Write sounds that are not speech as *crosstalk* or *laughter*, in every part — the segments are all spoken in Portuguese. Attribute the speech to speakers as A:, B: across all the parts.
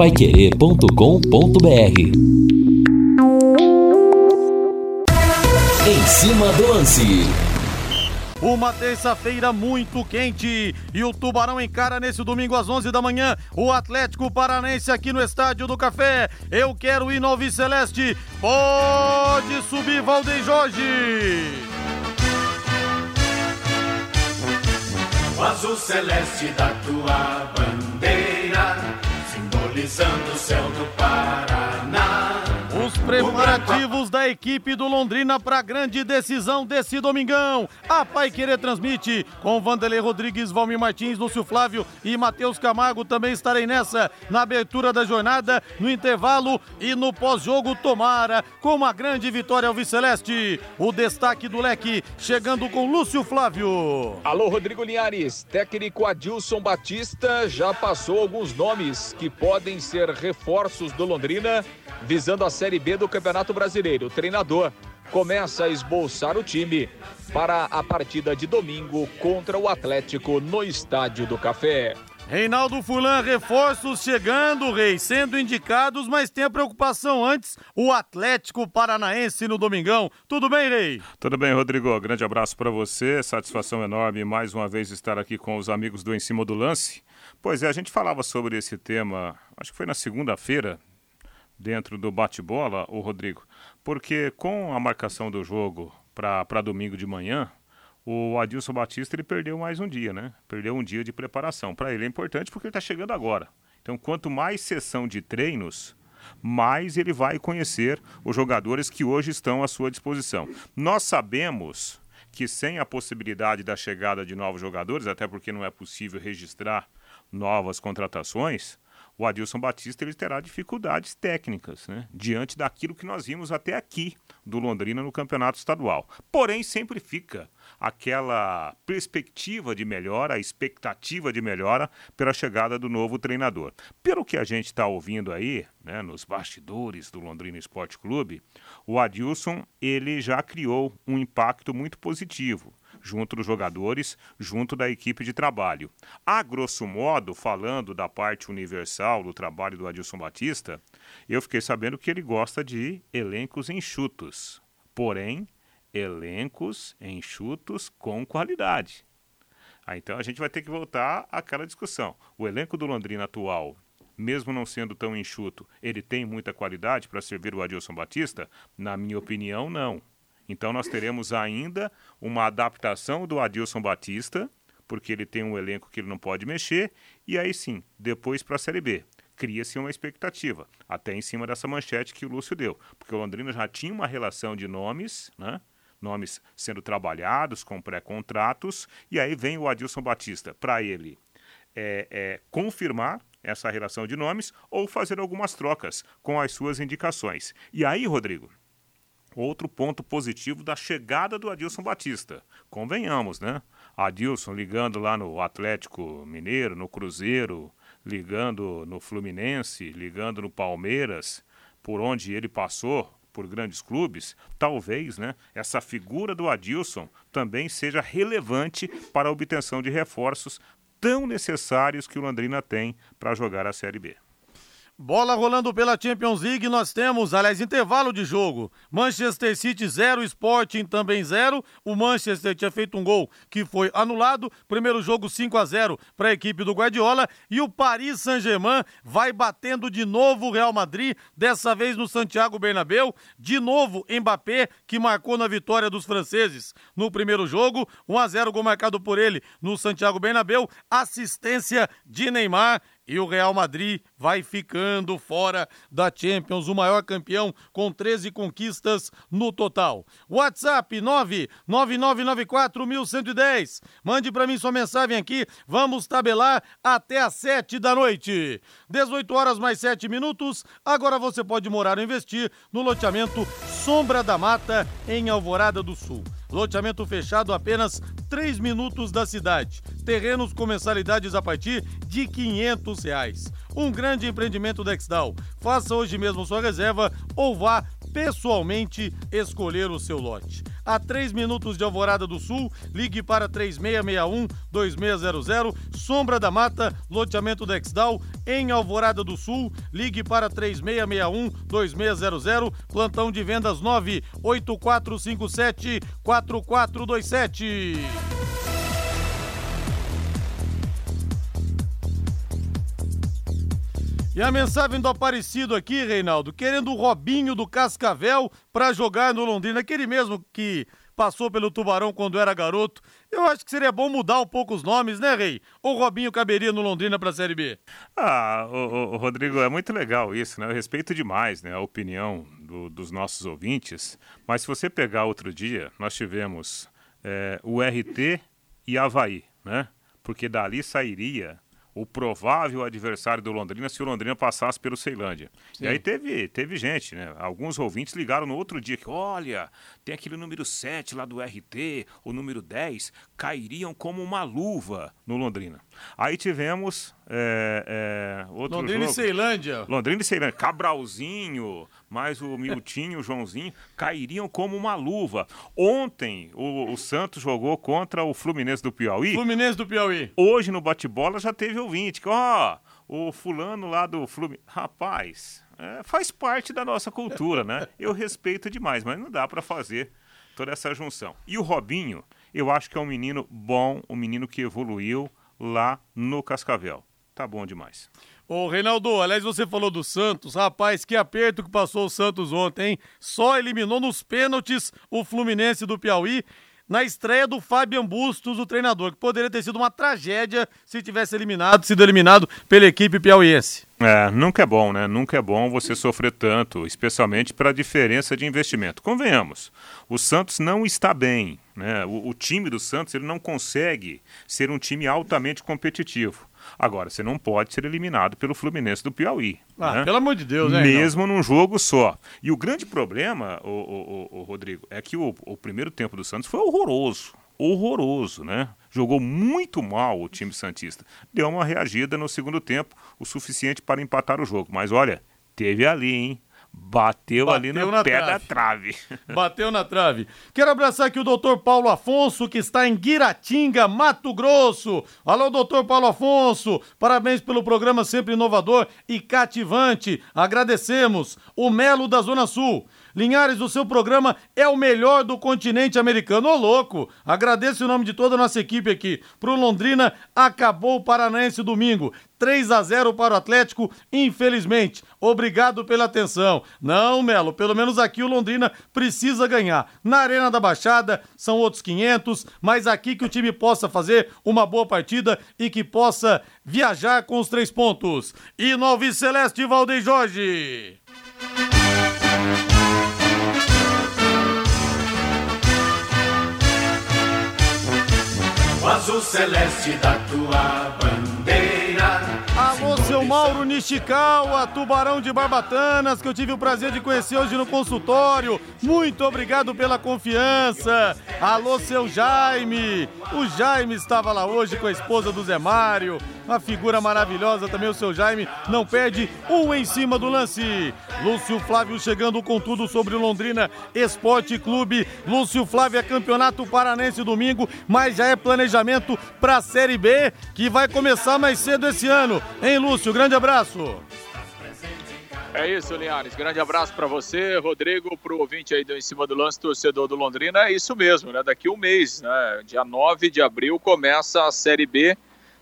A: paiquerê.com.br Em cima do lance.
B: Uma terça-feira muito quente e o Tubarão encara nesse domingo às 11 da manhã o Atlético Paranense aqui no Estádio do Café. Eu quero ir no Alvi Celeste. Pode subir, Valdeir Jorge.
C: O azul celeste da tua bandeira, simbolizando o céu do Paraná.
B: Os preparativos da equipe do Londrina para a grande decisão desse domingão. A Pai Querer transmite com Vanderlei Rodrigues, Valmir Martins, Lúcio Flávio e Matheus Camargo. Também estarei nessa na abertura da jornada, no intervalo e no pós-jogo. Tomara com uma grande vitória ao Viceleste. O destaque do leque chegando com Lúcio Flávio.
D: Alô, Rodrigo Linhares. Técnico Adilson Batista já passou alguns nomes que podem ser reforços do Londrina visando a Série B do Campeonato Brasileiro. O treinador começa a esboçar o time para a partida de domingo contra o Atlético no Estádio do Café.
B: Reinaldo Fulan, reforços chegando, Rei, sendo indicados, mas tem a preocupação antes, o Atlético Paranaense no Domingão. Tudo bem, Rei?
E: Tudo bem, Rodrigo. Grande abraço para você. Satisfação enorme mais uma vez estar aqui com os amigos do Em Cima do Lance. Pois é, a gente falava sobre esse tema, acho que foi na segunda-feira, dentro do bate-bola, o Rodrigo, porque com a marcação do jogo para domingo de manhã, o Adilson Batista ele perdeu mais um dia, né? Perdeu um dia de preparação. Para ele é importante porque ele está chegando agora. Então, quanto mais sessão de treinos, mais ele vai conhecer os jogadores que hoje estão à sua disposição. Nós sabemos que sem a possibilidade da chegada de novos jogadores, até porque não é possível registrar novas contratações, o Adilson Batista ele terá dificuldades técnicas, né? Diante daquilo que nós vimos até aqui do Londrina no campeonato estadual. Porém, sempre fica aquela perspectiva de melhora, a expectativa de melhora pela chegada do novo treinador. Pelo que a gente está ouvindo aí, né, nos bastidores do Londrina Esporte Clube, o Adilson ele já criou um impacto muito positivo junto dos jogadores, junto da equipe de trabalho. A grosso modo, falando da parte universal do trabalho do Adilson Batista, eu fiquei sabendo que ele gosta de elencos enxutos. Porém, elencos enxutos com qualidade. Ah, então a gente vai ter que voltar àquela discussão. O elenco do Londrina atual, mesmo não sendo tão enxuto, ele tem muita qualidade para servir o Adilson Batista? Na minha opinião, não. Então nós teremos ainda uma adaptação do Adilson Batista, porque ele tem um elenco que ele não pode mexer, e aí sim, depois para a Série B. Cria-se uma expectativa, até em cima dessa manchete que o Lúcio deu, porque o Londrina já tinha uma relação de nomes, né? nomes sendo trabalhados com pré-contratos, e aí vem o Adilson Batista para ele é, é, confirmar essa relação de nomes ou fazer algumas trocas com as suas indicações. E aí, Rodrigo, Outro ponto positivo da chegada do Adilson Batista. Convenhamos, né? Adilson ligando lá no Atlético Mineiro, no Cruzeiro, ligando no Fluminense, ligando no Palmeiras, por onde ele passou por grandes clubes, talvez, né, essa figura do Adilson também seja relevante para a obtenção de reforços tão necessários que o Londrina tem para jogar a Série B.
B: Bola rolando pela Champions League, nós temos, aliás, intervalo de jogo. Manchester City 0, Sporting também 0. O Manchester tinha feito um gol que foi anulado. Primeiro jogo 5 a 0 para a equipe do Guardiola. E o Paris Saint-Germain vai batendo de novo o Real Madrid, dessa vez no Santiago Bernabéu. De novo, Mbappé, que marcou na vitória dos franceses no primeiro jogo. 1 a 0 gol marcado por ele no Santiago Bernabéu. Assistência de Neymar e o Real Madrid vai ficando fora da Champions, o maior campeão com 13 conquistas no total. WhatsApp 999941110. Mande para mim sua mensagem aqui. Vamos tabelar até às 7 da noite. 18 horas mais 7 minutos. Agora você pode morar ou investir no loteamento Sombra da Mata em Alvorada do Sul. Loteamento fechado apenas 3 minutos da cidade. Terrenos com mensalidades a partir de 500 reais. Um grande empreendimento da Exdal. Faça hoje mesmo sua reserva ou vá pessoalmente escolher o seu lote. a 3 minutos de Alvorada do Sul. Ligue para 3661-2600. Sombra da Mata, loteamento Dexdal, em Alvorada do Sul. Ligue para 3661-2600. Plantão de vendas 98457-4427. E a mensagem do Aparecido aqui, Reinaldo, querendo o Robinho do Cascavel para jogar no Londrina, aquele mesmo que passou pelo Tubarão quando era garoto. Eu acho que seria bom mudar um pouco os nomes, né, Rei? O Robinho caberia no Londrina para a Série B.
E: Ah, o, o, Rodrigo, é muito legal isso, né? Eu respeito demais né, a opinião do, dos nossos ouvintes, mas se você pegar outro dia, nós tivemos é, o RT e Havaí, né? Porque dali sairia o provável adversário do Londrina se o Londrina passasse pelo Ceilândia. Sim. E aí teve, teve gente, né? Alguns ouvintes ligaram no outro dia que, olha, tem aquele número 7 lá do RT, o número 10, cairiam como uma luva no Londrina. Aí tivemos é, é, outro
B: Londrina
E: jogo.
B: e Ceilândia.
E: Londrina e Ceilândia. Cabralzinho, mais o Miltinho, o Joãozinho, cairiam como uma luva. Ontem o, o, Santos jogou contra o Fluminense do Piauí.
B: Fluminense do Piauí.
E: Hoje no bate-bola já teve ouvinte ó, o fulano lá do Fluminense. Rapaz, é, faz parte da nossa cultura, né? Eu respeito demais, mas não dá para fazer toda essa junção. E o Robinho, eu acho que é um menino bom, um menino que evoluiu lá no Cascavel. Tá bom demais.
B: Ô, Reinaldo, aliás, você falou do Santos. Rapaz, que aperto que passou o Santos ontem, hein? Só eliminou nos pênaltis o Fluminense do Piauí na estreia do Fabian Bustos, o treinador, que poderia ter sido uma tragédia se tivesse eliminado, sido eliminado pela equipe piauiense.
E: É, nunca é bom, né? Nunca é bom você sofrer tanto, especialmente pela diferença de investimento. Convenhamos, o Santos não está bem, né? O, o time do Santos ele não consegue ser um time altamente competitivo. Agora, você não pode ser eliminado pelo Fluminense do Piauí.
B: Ah, né? pelo amor de Deus, né?
E: Mesmo num jogo só. E o grande problema, o, o, o Rodrigo, é que o, o primeiro tempo do Santos foi horroroso. Horroroso, né? Jogou muito mal o time Santista. Deu uma reagida no segundo tempo, o suficiente para empatar o jogo. Mas olha, teve ali, hein? Bateu, Bateu ali no pé trave. da trave. *laughs*
B: Bateu na trave. Quero abraçar aqui o doutor Paulo Afonso, que está em Guiratinga, Mato Grosso. Alô, doutor Paulo Afonso. Parabéns pelo programa sempre inovador e cativante. Agradecemos. O Melo da Zona Sul. Linhares, o seu programa é o melhor do continente americano. Ô, louco! Agradeço o nome de toda a nossa equipe aqui. Pro Londrina, acabou o Paranaense domingo. 3 a 0 para o Atlético, infelizmente. Obrigado pela atenção. Não, Melo, pelo menos aqui o Londrina precisa ganhar. Na Arena da Baixada são outros 500, mas aqui que o time possa fazer uma boa partida e que possa viajar com os três pontos. E no Alves Celeste, Valdeir Jorge.
C: Azul celeste da tua bandeira
B: seu Mauro Nishikawa, tubarão de Barbatanas, que eu tive o prazer de conhecer hoje no consultório. Muito obrigado pela confiança. Alô, seu Jaime. O Jaime estava lá hoje com a esposa do Zé Mário. Uma figura maravilhosa também, o seu Jaime. Não perde um em cima do lance. Lúcio Flávio chegando com tudo sobre Londrina Esporte Clube. Lúcio Flávio é campeonato paranense domingo, mas já é planejamento para a Série B, que vai começar mais cedo esse ano. Hein, Lúcio? Grande abraço.
D: É isso, Linhares. Grande abraço para você, Rodrigo, para o ouvinte aí do Em Cima do Lance, torcedor do Londrina. É isso mesmo, né? Daqui um mês, né? Dia 9 de abril, começa a Série B.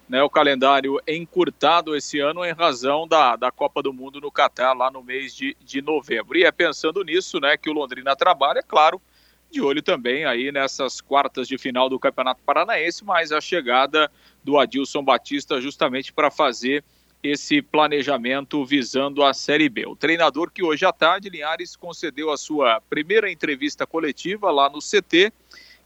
D: Né, o calendário encurtado esse ano em razão da, da Copa do Mundo no Catar, lá no mês de, de novembro. E é pensando nisso né, que o Londrina trabalha, é claro, de olho também aí nessas quartas de final do Campeonato Paranaense, mas a chegada do Adilson Batista justamente para fazer esse planejamento visando a Série B. O treinador que hoje à tarde, Linhares, concedeu a sua primeira entrevista coletiva lá no CT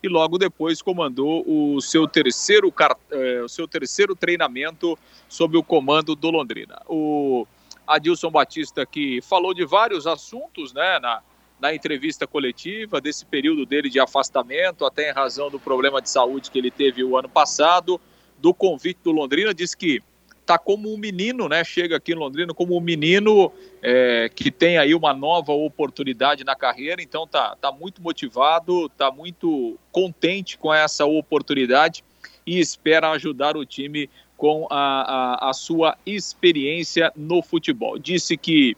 D: e logo depois comandou o seu terceiro, eh, o seu terceiro treinamento sob o comando do Londrina. O Adilson Batista que falou de vários assuntos né, na, na entrevista coletiva, desse período dele de afastamento, até em razão do problema de saúde que ele teve o ano passado, do convite do Londrina, disse que tá como um menino, né? Chega aqui em Londrina como um menino é, que tem aí uma nova oportunidade na carreira, então tá, tá muito motivado, tá muito contente com essa oportunidade e espera ajudar o time com a, a, a sua experiência no futebol. Disse que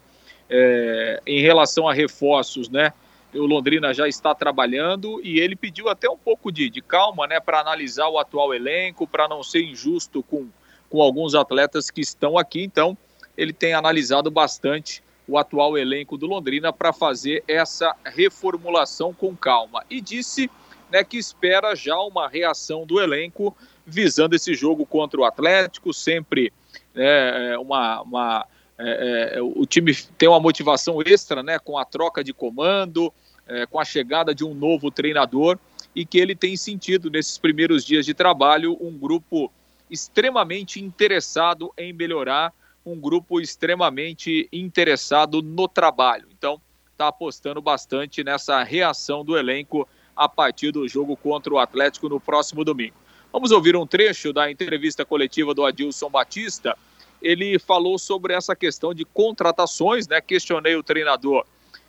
D: é, em relação a reforços, né? O Londrina já está trabalhando e ele pediu até um pouco de, de calma, né, para analisar o atual elenco, para não ser injusto com com alguns atletas que estão aqui. Então, ele tem analisado bastante o atual elenco do Londrina para fazer essa reformulação com calma. E disse né, que espera já uma reação do elenco visando esse jogo contra o Atlético, sempre né, uma, uma é, é, o time tem uma motivação extra né, com a troca de comando, é, com a chegada de um novo treinador e que ele tem sentido nesses primeiros dias de trabalho um grupo extremamente interessado em melhorar, um grupo extremamente interessado no trabalho. Então, está apostando bastante nessa reação do elenco a partir do jogo contra o Atlético no próximo domingo. Vamos ouvir um trecho da entrevista coletiva do Adilson Batista. Ele falou sobre essa questão de contratações, né? Questionei o treinador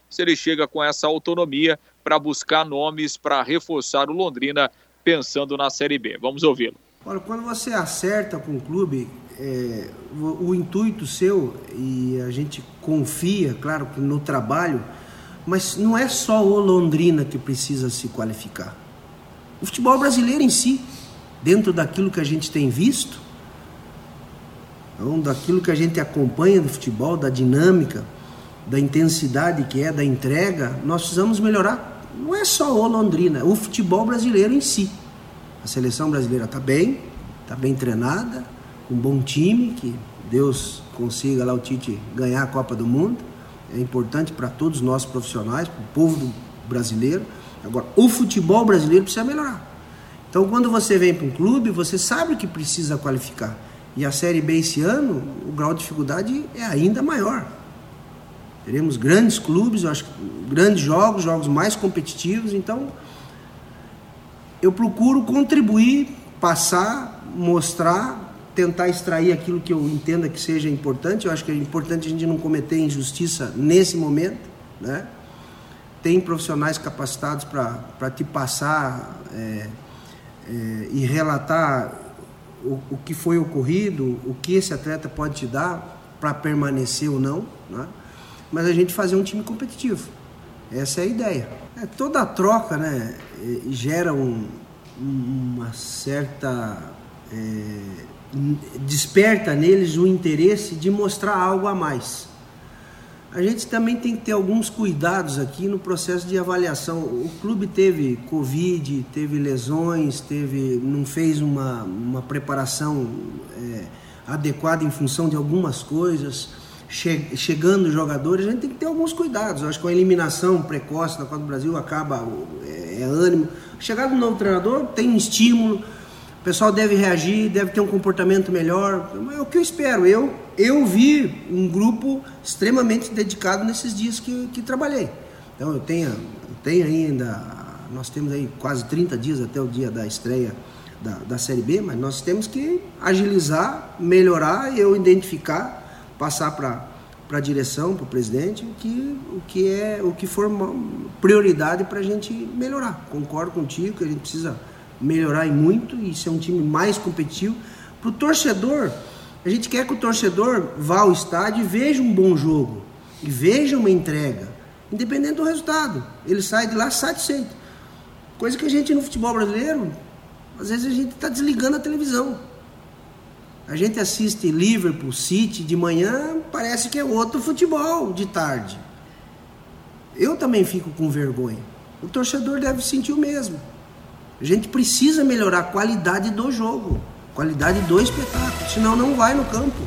D: se ele chega com essa autonomia para buscar nomes para reforçar o Londrina pensando na Série B. Vamos ouvi-lo.
F: Olha, quando você acerta com o clube, é, o, o, intuito seu, e a gente confia, claro, no trabalho, mas não é só o Londrina que precisa se qualificar. O futebol brasileiro em si, dentro daquilo que a gente tem visto, então, daquilo que a gente acompanha do futebol, da dinâmica, da intensidade que é, da entrega, nós precisamos melhorar. Não é só o Londrina, é o futebol brasileiro em si. A seleção brasileira está bem, está bem treinada, com um bom time, que Deus consiga lá o Tite ganhar a Copa do Mundo. É importante para todos nós profissionais, para o povo brasileiro. Agora, o futebol brasileiro precisa melhorar. Então, quando você vem para um clube, você sabe que precisa qualificar. E a Série B esse ano, o grau de dificuldade é ainda maior. Teremos grandes clubes, eu acho, grandes jogos, jogos mais competitivos. Então, eu procuro contribuir, passar, mostrar, tentar extrair aquilo que eu entenda que seja importante. Eu acho que é importante a gente não cometer injustiça nesse momento, né? Tem profissionais capacitados para te passar é, é, e relatar o, o, que foi ocorrido, o que esse atleta pode te dar para permanecer ou não, né? Mas a gente fazer um time competitivo. Essa é a ideia. É, toda troca né, gera um, uma certa. É, desperta neles o interesse de mostrar algo a mais. A gente também tem que ter alguns cuidados aqui no processo de avaliação. O clube teve Covid, teve lesões, teve, não fez uma, uma preparação é, adequada em função de algumas coisas che chegando jogadores, a gente tem que ter alguns cuidados. Eu acho que a eliminação precoce da Copa do Brasil acaba, é, é ânimo. Chegado um novo treinador, tem um estímulo, o pessoal deve reagir, deve ter um comportamento melhor. É o que eu espero. Eu, eu vi um grupo extremamente dedicado nesses dias que, que trabalhei. Então eu tenho, eu tenho ainda, nós temos aí quase 30 dias até o dia da estreia da, da Série B, mas nós temos que agilizar, melhorar e eu identificar passar para para a direção, para o presidente, o que, o que é o que for prioridade para a gente melhorar. Concordo contigo que a gente precisa melhorar e muito e ser um time mais competitivo. Para o torcedor, a gente quer que o torcedor vá ao estádio e veja um bom jogo e veja uma entrega, independente do resultado. Ele sai de lá satisfeito. Coisa que a gente no futebol brasileiro, às vezes a gente está desligando a televisão. A gente assiste Liverpool, City de manhã, parece que é outro futebol de tarde. Eu também fico com vergonha. O torcedor deve sentir o mesmo. A gente precisa melhorar a qualidade do jogo, qualidade do espetáculo, senão não vai no campo.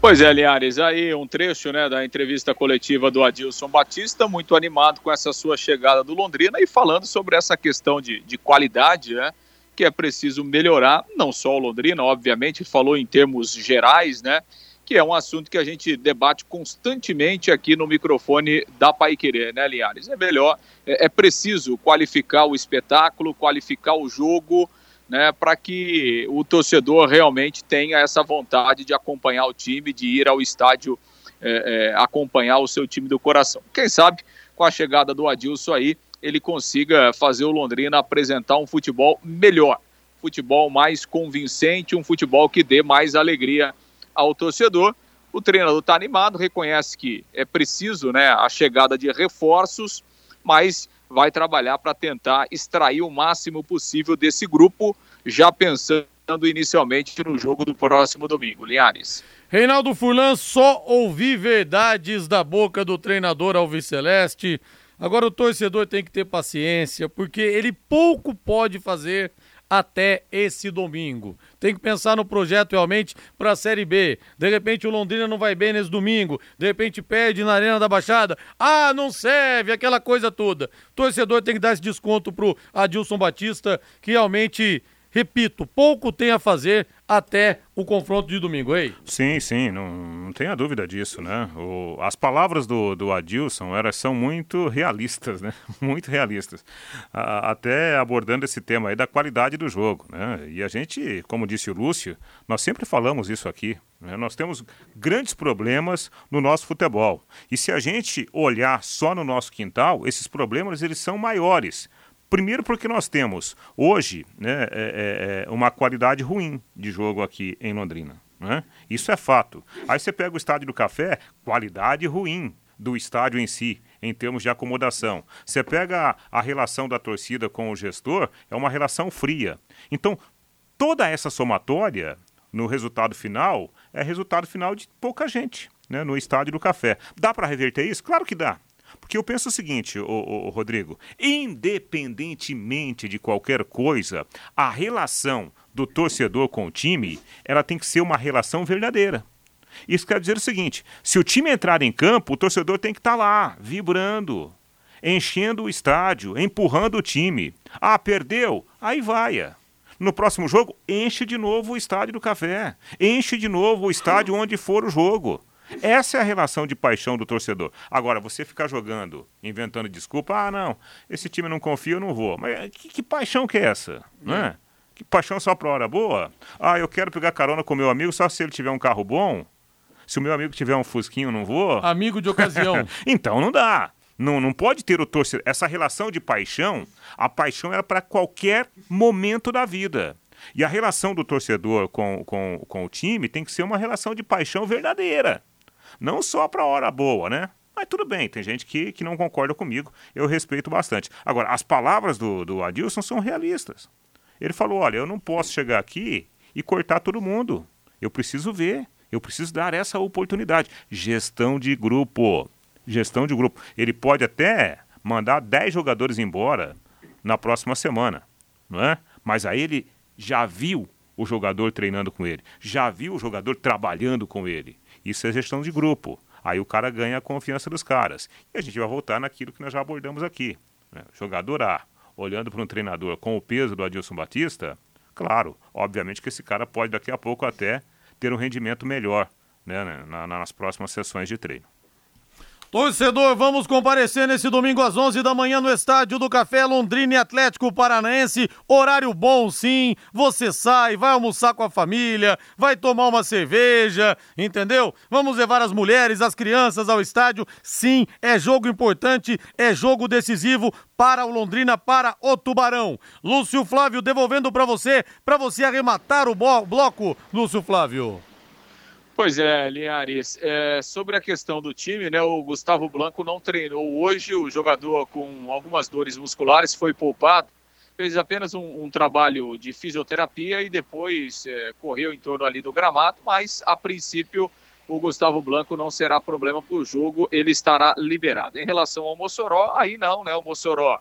D: Pois é, Linhares, aí um trecho né, da entrevista coletiva do Adilson Batista, muito animado com essa sua chegada do Londrina e falando sobre essa questão de, de qualidade, né? Que é preciso melhorar, não só o Londrina, obviamente, falou em termos gerais, né? Que é um assunto que a gente debate constantemente aqui no microfone da Pai Querer, né, Linhares? É melhor, é, é preciso qualificar o espetáculo, qualificar o jogo, né, para que o torcedor realmente tenha essa vontade de acompanhar o time, de ir ao estádio é, é, acompanhar o seu time do coração. Quem sabe, com a chegada do Adilson aí, ele consiga fazer o Londrina apresentar um futebol melhor, futebol mais convincente, um futebol que dê mais alegria ao torcedor. O treinador está animado, reconhece que é preciso né, a chegada de reforços, mas vai trabalhar para tentar extrair o máximo possível desse grupo, já pensando inicialmente no jogo do próximo domingo. Linhares.
B: Reinaldo Furlan, só ouvi verdades da boca do treinador Alviceleste. Agora o torcedor tem que ter paciência, porque ele pouco pode fazer até esse domingo. Tem que pensar no projeto realmente para a Série B. De repente o Londrina não vai bem nesse domingo, de repente perde na Arena da Baixada. Ah, não serve, aquela coisa toda. Torcedor tem que dar esse desconto pro Adilson Batista, que realmente repito, pouco tem a fazer até o confronto de domingo, hein?
E: Sim, sim, não, não tenha dúvida disso, né? O, as palavras do, do Adilson elas são muito realistas, né? *laughs* Muito realistas. A, até abordando esse tema aí da qualidade do jogo, né? E a gente, como disse o Lúcio, nós sempre falamos isso aqui. Né? Nós temos grandes problemas no nosso futebol. E se a gente olhar só no nosso quintal, esses problemas eles são maiores Primeiro porque nós temos hoje né, é, é, é, uma qualidade ruim de jogo aqui em Londrina. Né? Isso é fato. Aí você pega o Estádio do Café, qualidade ruim do estádio em si, em termos de acomodação. Você pega a, a relação da torcida com o gestor, é uma relação fria. Então, toda essa somatória no resultado final é resultado final de pouca gente né, no Estádio do Café. Dá para reverter isso? Claro que dá. Porque eu penso o seguinte, ô, ô, Rodrigo, independentemente de qualquer coisa, a relação do torcedor com o time, ela tem que ser uma relação verdadeira. Isso quer dizer o seguinte: se o time entrar em campo, o torcedor tem que estar tá lá, vibrando, enchendo o estádio, empurrando o time. Ah, perdeu? Aí vai. No próximo jogo, enche de novo o estádio do café. Enche de novo o estádio onde for o jogo. Essa é a relação de paixão do torcedor. Agora, você ficar jogando, inventando desculpa, ah, não, esse time não confia, eu não vou. Mas que, que paixão que é essa? Não é? Que paixão só pra hora boa? Ah, eu quero pegar carona com meu amigo só se ele tiver um carro bom? Se o meu amigo tiver um fusquinho, não vou?
B: Amigo de ocasião. *laughs*
E: então não dá. Não, não pode ter o torcedor. Essa relação de paixão, a paixão é para qualquer momento da vida. E a relação do torcedor com, com, com o time tem que ser uma relação de paixão verdadeira. Não só para hora boa, né? Mas tudo bem, tem gente que, que não concorda comigo, eu respeito bastante. Agora, as palavras do, do Adilson são realistas. Ele falou: olha, eu não posso chegar aqui e cortar todo mundo. Eu preciso ver, eu preciso dar essa oportunidade. Gestão de grupo. Gestão de grupo. Ele pode até mandar 10 jogadores embora na próxima semana, não é? Mas aí ele já viu o jogador treinando com ele, já viu o jogador trabalhando com ele. Isso é gestão de grupo. Aí o cara ganha a confiança dos caras. E a gente vai voltar naquilo que nós já abordamos aqui. Né? Jogador A, olhando para um treinador com o peso do Adilson Batista, claro, obviamente que esse cara pode daqui a pouco até ter um rendimento melhor né, nas próximas sessões de treino.
B: Torcedor, vamos comparecer nesse domingo às 11 da manhã no Estádio do Café Londrina e Atlético Paranaense. Horário bom, sim. Você sai, vai almoçar com a família, vai tomar uma cerveja, entendeu? Vamos levar as mulheres, as crianças ao estádio. Sim, é jogo importante, é jogo decisivo para o Londrina, para o Tubarão. Lúcio Flávio devolvendo para você, para você arrematar o bloco, Lúcio Flávio.
D: Pois é, Linhares. É, sobre a questão do time, né? O Gustavo Blanco não treinou hoje. O jogador com algumas dores musculares foi poupado. Fez apenas um, um trabalho de fisioterapia e depois é, correu em torno ali do gramado. Mas a princípio o Gustavo Blanco não será problema para o jogo. Ele estará liberado. Em relação ao Mossoró, aí não, né? O Mossoró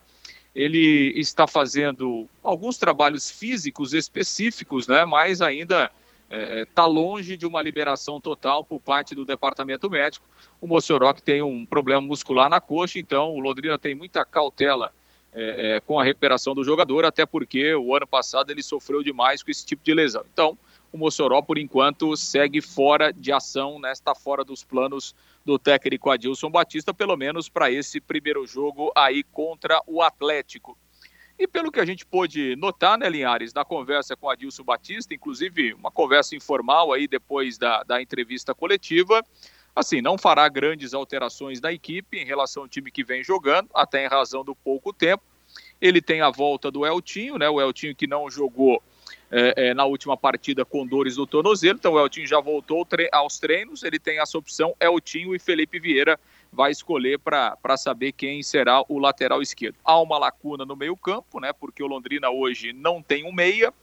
D: ele está fazendo alguns trabalhos físicos específicos, né? Mas ainda está é, tá longe de uma liberação total por parte do departamento médico. O Mossoró que tem um problema muscular na coxa, então o Londrina tem muita cautela é, é, com a recuperação do jogador, até porque o ano passado ele sofreu demais com esse tipo de lesão. Então, o Mossoró, por enquanto, segue fora de ação, né? está fora dos planos do técnico Adilson Batista, pelo menos para esse primeiro jogo aí contra o Atlético. E pelo que a gente pôde notar, né, Linhares, na conversa com Adilson Batista, inclusive uma conversa informal aí depois da, da entrevista coletiva, assim, não fará grandes alterações na equipe em relação ao time que vem jogando, até em razão do pouco tempo. Ele tem a volta do Eltinho, né? O Eltinho que não jogou é, é, na última partida com dores no tornozelo, então o Eltinho já voltou tre aos treinos, ele tem essa opção, Eltinho e Felipe Vieira vai escolher para saber quem será o lateral esquerdo. Há uma lacuna no meio-campo, né? Porque o Londrina hoje não tem um meia,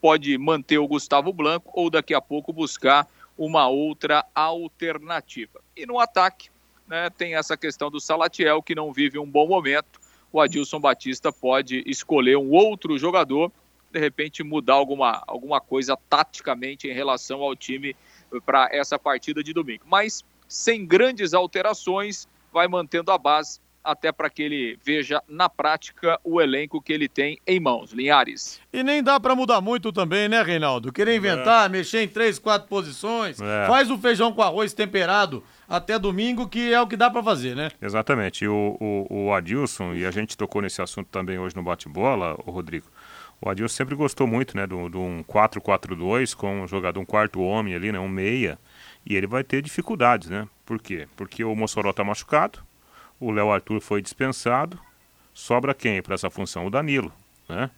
D: pode manter o Gustavo Blanco ou daqui a pouco buscar uma outra alternativa. E no ataque, né, tem essa questão do Salatiel, que não vive um bom momento. O Adilson Batista pode escolher um outro jogador, de repente mudar alguma, alguma coisa taticamente em relação ao time para essa partida de domingo. Mas sem grandes alterações, vai mantendo a base até para que ele veja na prática o elenco que ele tem em mãos. Linhares.
B: E nem dá para mudar muito também, né, Reinaldo? Querer inventar, é. mexer em três, quatro posições, é. faz o feijão com arroz temperado até domingo, que é o que dá para fazer, né?
E: Exatamente. E o, o, o, Adilson, e a gente tocou nesse assunto também hoje no bate-bola, o Rodrigo. O Adilson sempre gostou muito, né, de um 4-4-2 com um jogador, um quarto homem ali, né, um meia. E ele vai ter dificuldades, né? Por quê? Porque o Mossoró está machucado, o Léo Arthur foi dispensado, sobra quem para essa função? O Danilo, né?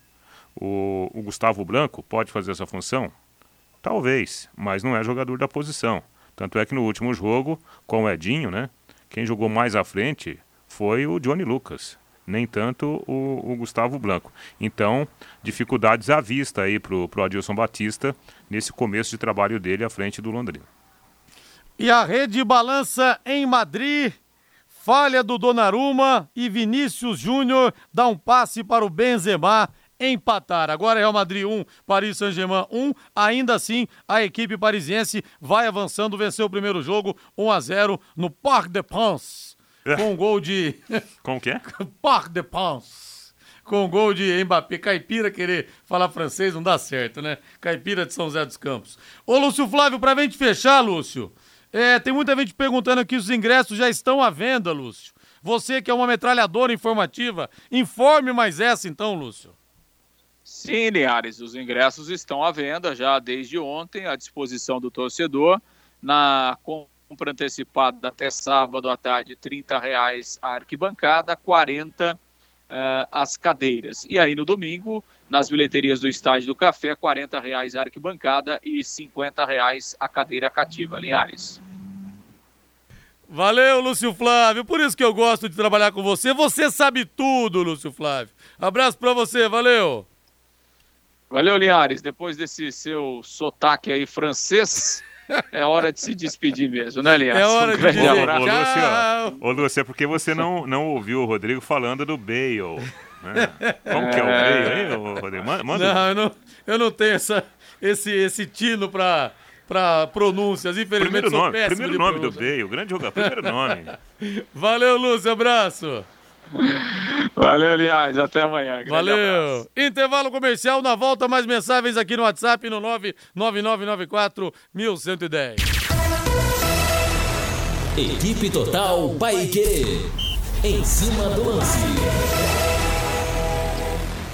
E: O, o, Gustavo Branco pode fazer essa função? Talvez, mas não é jogador da posição. Tanto é que no último jogo, com o Edinho, né? Quem jogou mais à frente foi o Johnny Lucas, nem tanto o, o Gustavo Blanco. Então, dificuldades à vista aí para o Adilson Batista nesse começo de trabalho dele à frente do Londrina.
B: E a rede balança em Madrid. Falha do Donnarumma e Vinícius Júnior dá um passe para o Benzema empatar. Agora Real Madrid 1, Paris Saint-Germain 1. Ainda assim, a equipe parisiense vai avançando, venceu o primeiro jogo 1 a 0 no Parc des Princes. É. Com gol de *laughs* *laughs*
E: Com o quê?
B: Parc des Princes. Com gol de Mbappé. Caipira querer falar francês não dá certo, né? Caipira de São José dos Campos. Ô Lúcio Flávio, pra gente fechar, Lúcio, é, tem muita gente perguntando aqui os ingressos já estão à venda, Lúcio. Você que é uma metralhadora informativa, informe mais essa então, Lúcio.
D: Sim, Linhares, os ingressos estão à venda já desde ontem, à disposição do torcedor. Na compra antecipada até sábado à tarde, R$ reais a arquibancada, 40 uh, as cadeiras. E aí no domingo, nas bilheterias do Estádio do Café, R$ reais a arquibancada e R$ reais a cadeira cativa. Linhares.
B: Valeu, Lúcio Flávio. Por isso que eu gosto de trabalhar com você. Você sabe tudo, Lúcio Flávio. Abraço para você, valeu.
D: Valeu, Linhares. Depois desse seu sotaque aí francês, é hora de se despedir mesmo, né, Linhares?
B: É hora um de dizer
E: abraço. Ô, Lúcio, ô, Lúcio, é porque você não, não ouviu o Rodrigo falando do Bale. Né? Como é... que é o Bale aí, Rodrigo? Manda.
B: Não, eu não, eu não tenho essa, esse, esse tino pra para pronúncias. Infelizmente,
E: primeiro nome, primeiro nome do Bale, grande jogador, primeiro nome.
B: Valeu, Lúcio, abraço.
D: Valeu, aliás, até amanhã.
B: Valeu. Abraço. Intervalo comercial, na volta mais mensagens aqui no WhatsApp no 99994 1110.
A: Equipe Total Paique. Em cima do lance.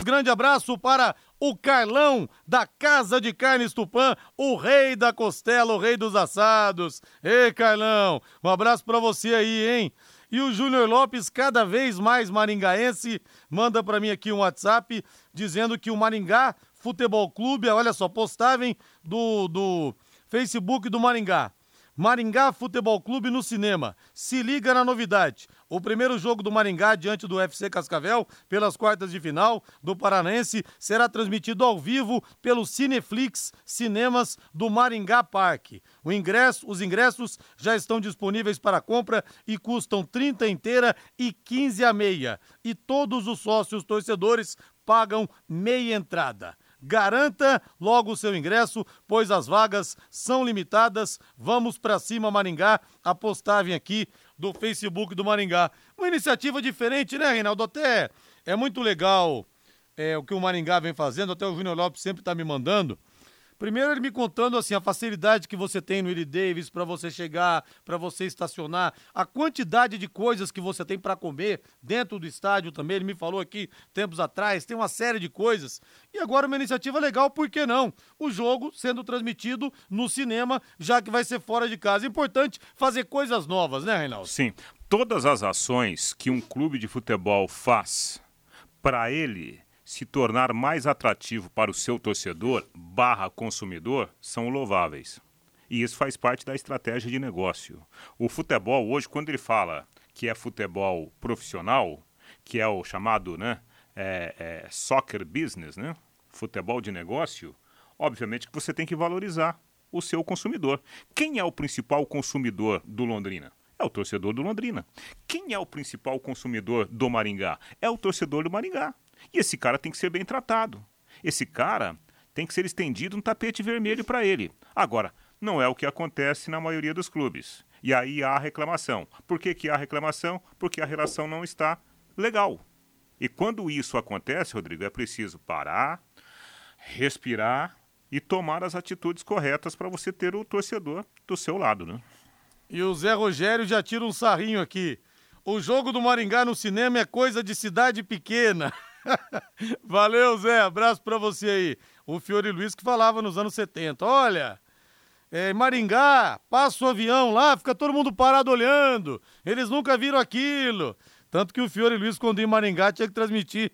B: Grande abraço para o Carlão da Casa de Carnes Tupã, o rei da costela, o rei dos assados. Ei, Carlão, um abraço para você aí, hein? E o Júnior Lopes, cada vez mais maringaense, manda para mim aqui um WhatsApp dizendo que o Maringá Futebol Clube, olha só, postagem do, do Facebook do Maringá. Maringá Futebol Clube no cinema. Se liga na novidade. O primeiro jogo do Maringá diante do UFC Cascavel, pelas quartas de final do Paranense, será transmitido ao vivo pelo Cineflix Cinemas do Maringá Parque. O ingresso, os ingressos já estão disponíveis para compra e custam 30 inteira e 15 a meia. E todos os sócios torcedores pagam meia entrada. Garanta logo o seu ingresso, pois as vagas são limitadas. Vamos para cima, Maringá. A postagem aqui do Facebook do Maringá. Uma iniciativa diferente, né, Reinaldo? Até é muito legal é, o que o Maringá vem fazendo, até o Júnior Lopes sempre está me mandando. Primeiro ele me contando assim a facilidade que você tem no Willie Davis para você chegar, para você estacionar, a quantidade de coisas que você tem para comer dentro do estádio também. Ele me falou aqui tempos atrás, tem uma série de coisas. E agora uma iniciativa legal, por que não? O jogo sendo transmitido no cinema, já que vai ser fora de casa. Importante fazer coisas novas, né, Reinaldo?
E: Sim. Todas as ações que um clube de futebol faz para ele se tornar mais atrativo para o seu torcedor barra consumidor são louváveis. E isso faz parte da estratégia de negócio. O futebol hoje, quando ele fala que é futebol profissional, que é o chamado né, é, é, soccer business, né, futebol de negócio, obviamente que você tem que valorizar o seu consumidor. Quem é o principal consumidor do Londrina? É o torcedor do Londrina. Quem é o principal consumidor do Maringá? É o torcedor do Maringá. E esse cara tem que ser bem tratado. Esse cara tem que ser estendido um tapete vermelho para ele. Agora, não é o que acontece na maioria dos clubes. E aí há reclamação. Por que, que há reclamação? Porque a relação não está legal. E quando isso acontece, Rodrigo, é preciso parar, respirar e tomar as atitudes corretas para você ter o torcedor do seu lado, né?
B: E o Zé Rogério já tira um sarrinho aqui. O jogo do Maringá no cinema é coisa de cidade pequena. *laughs* *laughs* Valeu, Zé. Abraço para você aí. O Fiore Luiz que falava nos anos 70. Olha, é, Maringá, passa o avião lá, fica todo mundo parado olhando. Eles nunca viram aquilo. Tanto que o Fiore Luiz, quando ia em Maringá, tinha que transmitir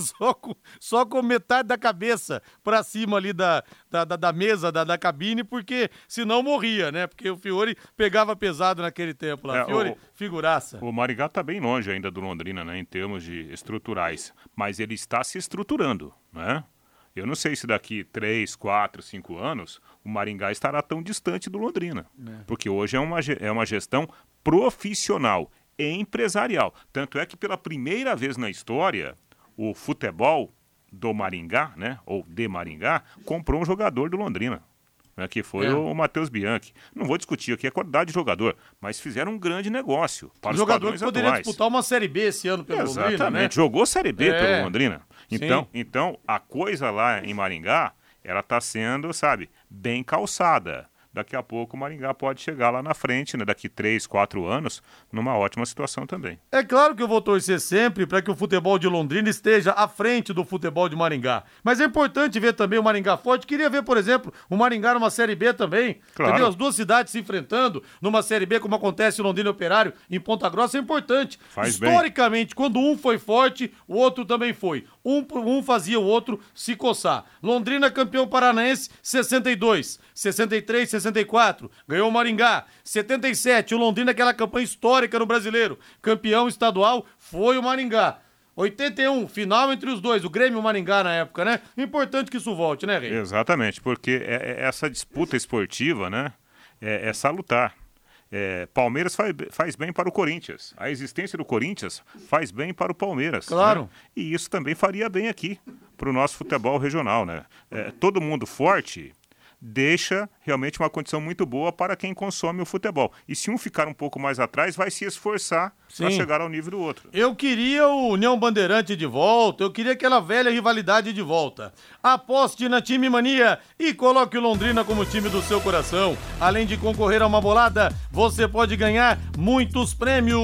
B: *laughs* só com, só com metade da cabeça para cima ali da, da, da, da mesa, da, da, cabine, porque senão morria, né? Porque o Fiore pegava pesado naquele tempo lá. É, Fiore, o, figuraça.
E: O Maringá tá bem longe ainda do Londrina, né? Em termos de estruturais. Mas ele está se estruturando, né? Eu não sei se daqui 3, 4, 5 anos o Maringá estará tão distante do Londrina. É. Porque hoje é uma, é uma gestão profissional empresarial. Tanto é que pela primeira vez na história, o futebol do Maringá, né, ou de Maringá, comprou um jogador do Londrina. Né, que foi é. o Matheus Bianchi. Não vou discutir aqui a qualidade de jogador, mas fizeram um grande negócio para o os jogador que poderia atuais.
B: disputar uma Série B esse ano pelo
E: Exatamente,
B: Londrina, né?
E: jogou Série B é. pelo Londrina. Então, então, a coisa lá em Maringá, ela está sendo, sabe, bem calçada daqui a pouco o Maringá pode chegar lá na frente, né, daqui três, quatro anos, numa ótima situação também.
B: É claro que eu vou torcer sempre para que o futebol de Londrina esteja à frente do futebol de Maringá. Mas é importante ver também o Maringá forte. Queria ver, por exemplo, o Maringá numa Série B também. Claro. Entendeu? As duas cidades se enfrentando numa Série B, como acontece no Londrina Operário, em Ponta Grossa, é importante. Faz Historicamente, bem. quando um foi forte, o outro também foi. Um, um fazia o outro se coçar. Londrina campeão paranaense, 62. 63, 64. Ganhou o Maringá. 77, o Londrina, aquela campanha histórica no brasileiro. Campeão estadual foi o Maringá. 81, final entre os dois, o Grêmio e o Maringá na época, né? Importante que isso volte, né, Rei?
E: Exatamente, porque é, é essa disputa esportiva, né, é, é salutar. É, Palmeiras faz, faz, bem para o Corinthians. A existência do Corinthians faz bem para o Palmeiras.
B: Né? Claro. Né?
E: E isso também faria bem aqui para o nosso futebol regional, né? É, todo mundo forte deixa realmente uma condição muito boa para quem consome o futebol. E se um ficar um pouco mais atrás, vai se esforçar para chegar ao nível do outro.
B: Eu queria o União Bandeirante de volta, eu queria aquela velha rivalidade de volta. Aposte na Time Mania e coloque o Londrina como time do seu coração. Além de concorrer a uma bolada, você pode ganhar muitos prêmios.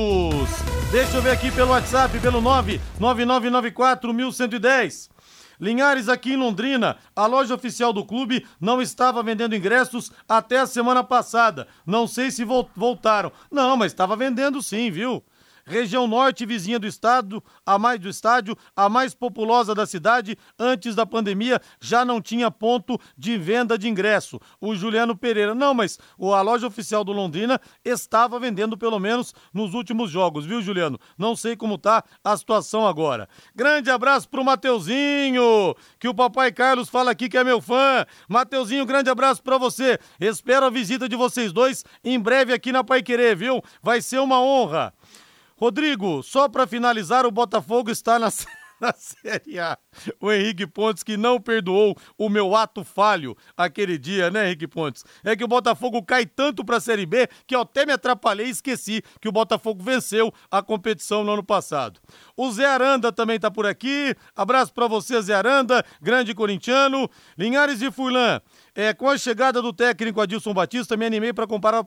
B: Deixa eu ver aqui pelo WhatsApp, pelo 99994 1110. Linhares, aqui em Londrina, a loja oficial do clube não estava vendendo ingressos até a semana passada. Não sei se voltaram. Não, mas estava vendendo sim, viu? Região norte vizinha do estado, a mais do estádio, a mais populosa da cidade, antes da pandemia já não tinha ponto de venda de ingresso. O Juliano Pereira, não, mas a loja oficial do Londrina estava vendendo pelo menos nos últimos jogos, viu, Juliano? Não sei como tá a situação agora. Grande abraço pro Mateuzinho, que o papai Carlos fala aqui que é meu fã. Mateuzinho, grande abraço para você. Espero a visita de vocês dois em breve aqui na Pai Querer, viu? Vai ser uma honra. Rodrigo, só para finalizar, o Botafogo está na, *laughs* na Série A. O Henrique Pontes que não perdoou o meu ato falho aquele dia, né, Henrique Pontes? É que o Botafogo cai tanto para a Série B que eu até me atrapalhei e esqueci que o Botafogo venceu a competição no ano passado. O Zé Aranda também tá por aqui. Abraço para você, Zé Aranda, grande corintiano. Linhares de Furlan. É, com a chegada do técnico Adilson Batista, me animei para comprar,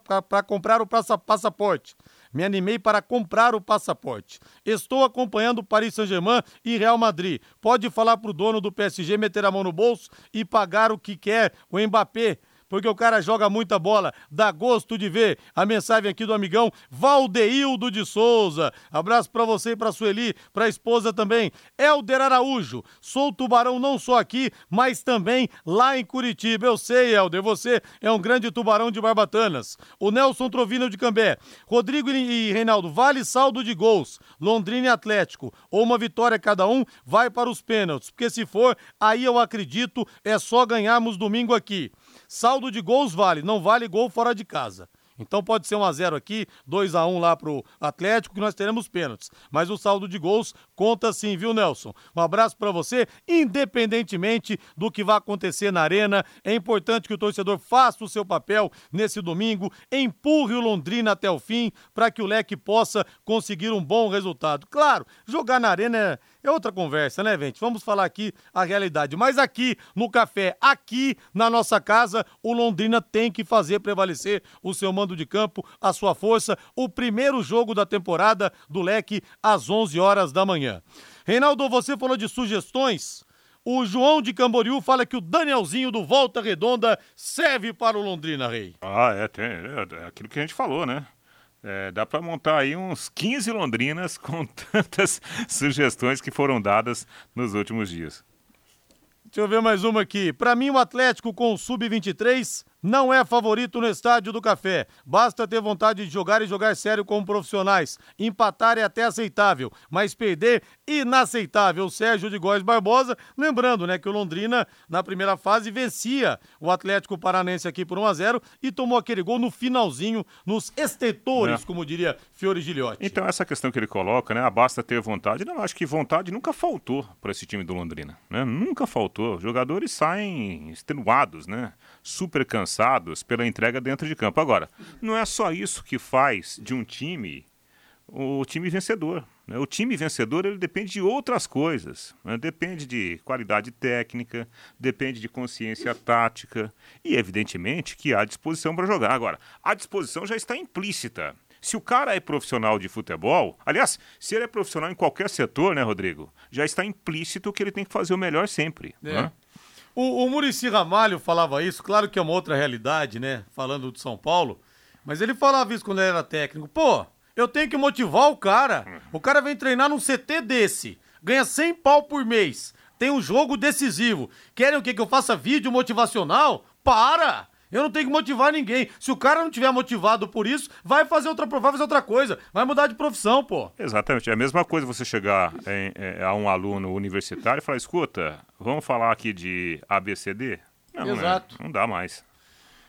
B: comprar o passaporte. Me animei para comprar o passaporte. Estou acompanhando o Paris Saint-Germain e Real Madrid. Pode falar pro dono do PSG meter a mão no bolso e pagar o que quer o Mbappé porque o cara joga muita bola, dá gosto de ver. A mensagem aqui do amigão Valdeildo de Souza. Abraço para você e para Sueli, para a esposa também. Elder Araújo, sou tubarão não só aqui, mas também lá em Curitiba. Eu sei, Elder, você é um grande tubarão de Barbatanas. O Nelson Trovino de Cambé. Rodrigo e Reinaldo, vale saldo de gols. Londrina e Atlético, ou uma vitória cada um, vai para os pênaltis, porque se for, aí eu acredito, é só ganharmos domingo aqui. Saldo de gols vale, não vale gol fora de casa. Então pode ser 1 a 0 aqui, 2 a 1 lá pro Atlético, que nós teremos pênaltis. Mas o saldo de gols conta sim, viu, Nelson? Um abraço para você, independentemente do que vai acontecer na arena. É importante que o torcedor faça o seu papel nesse domingo, empurre o Londrina até o fim, para que o Leque possa conseguir um bom resultado. Claro, jogar na arena é é outra conversa, né, gente? Vamos falar aqui a realidade. Mas aqui no café, aqui na nossa casa, o Londrina tem que fazer prevalecer o seu mando de campo, a sua força. O primeiro jogo da temporada do Leque às 11 horas da manhã. Reinaldo, você falou de sugestões. O João de Camboriú fala que o Danielzinho do Volta Redonda serve para o Londrina, Rei.
E: Ah, é, tem, é, é aquilo que a gente falou, né? É, dá para montar aí uns 15 Londrinas *laughs* com tantas sugestões que foram dadas nos últimos dias.
B: Deixa eu ver mais uma aqui. Para mim, o Atlético com o Sub-23 não é favorito no Estádio do Café. Basta ter vontade de jogar e jogar sério como profissionais. Empatar é até aceitável, mas perder, inaceitável. Sérgio de Góes Barbosa, lembrando, né, que o Londrina, na primeira fase, vencia o Atlético Paranense aqui por 1 a 0 e tomou aquele gol no finalzinho, nos estetores, é. como diria Fiore Gilhote.
E: Então, essa questão que ele coloca, né, basta ter vontade. Não, acho que vontade nunca faltou para esse time do Londrina, né? Nunca faltou. Jogadores saem extenuados, né? Super cansados cansados pela entrega dentro de campo. Agora, não é só isso que faz de um time o time vencedor. Né? O time vencedor ele depende de outras coisas. Né? Depende de qualidade técnica, depende de consciência tática e, evidentemente, que há disposição para jogar. Agora, a disposição já está implícita. Se o cara é profissional de futebol, aliás, se ele é profissional em qualquer setor, né, Rodrigo? Já está implícito que ele tem que fazer o melhor sempre. É. Né?
B: O, o Murici Ramalho falava isso, claro que é uma outra realidade, né? Falando de São Paulo, mas ele falava isso quando ele era técnico. Pô, eu tenho que motivar o cara. O cara vem treinar num CT desse, ganha 100 pau por mês, tem um jogo decisivo. Querem o quê? Que eu faça vídeo motivacional? Para! Eu não tenho que motivar ninguém. Se o cara não tiver motivado por isso, vai fazer outra, vai fazer outra coisa. Vai mudar de profissão, pô.
E: Exatamente. É a mesma coisa você chegar em, em, a um aluno universitário e falar: escuta, vamos falar aqui de ABCD? Não, né? Exato. Né? Não dá mais.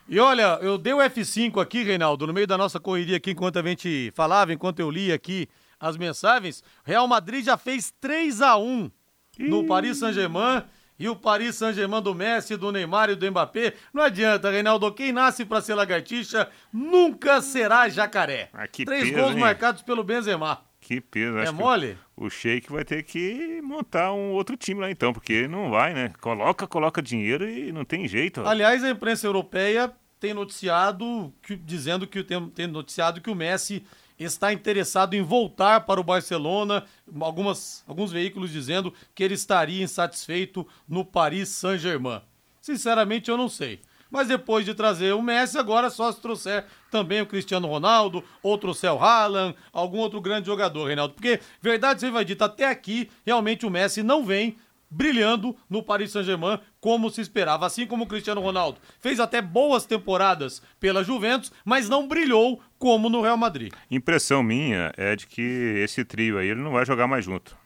B: E olha, eu dei o F5 aqui, Reinaldo, no meio da nossa correria aqui, enquanto a gente falava, enquanto eu li aqui as mensagens. Real Madrid já fez 3 a 1 no Paris Saint-Germain e o Paris Saint-Germain do Messi, do Neymar e do Mbappé. Não adianta, Reinaldo. Quem nasce para ser lagartixa nunca será jacaré. Ah, Três peso, gols hein? marcados pelo Benzema.
E: Que peso.
B: É mole?
E: O, Sheik vai ter que montar um outro time lá então, porque não vai, né? Coloca, coloca dinheiro e não tem jeito.
B: Aliás, a imprensa europeia tem noticiado, que, dizendo que tem, tem noticiado que o Messi está interessado em voltar para o Barcelona. Algumas, alguns veículos dizendo que ele estaria insatisfeito no Paris Saint-Germain. Sinceramente, eu não sei. Mas depois de trazer o Messi, agora só se trouxer também o Cristiano Ronaldo, ou trouxer o Haaland, algum outro grande jogador, Reinaldo. Porque, verdade seja dita, até aqui, realmente o Messi não vem brilhando no Paris Saint-Germain como se esperava, assim como o Cristiano Ronaldo. Fez até boas temporadas pela Juventus, mas não brilhou como no Real Madrid.
E: Impressão minha é de que esse trio aí ele não vai jogar mais junto.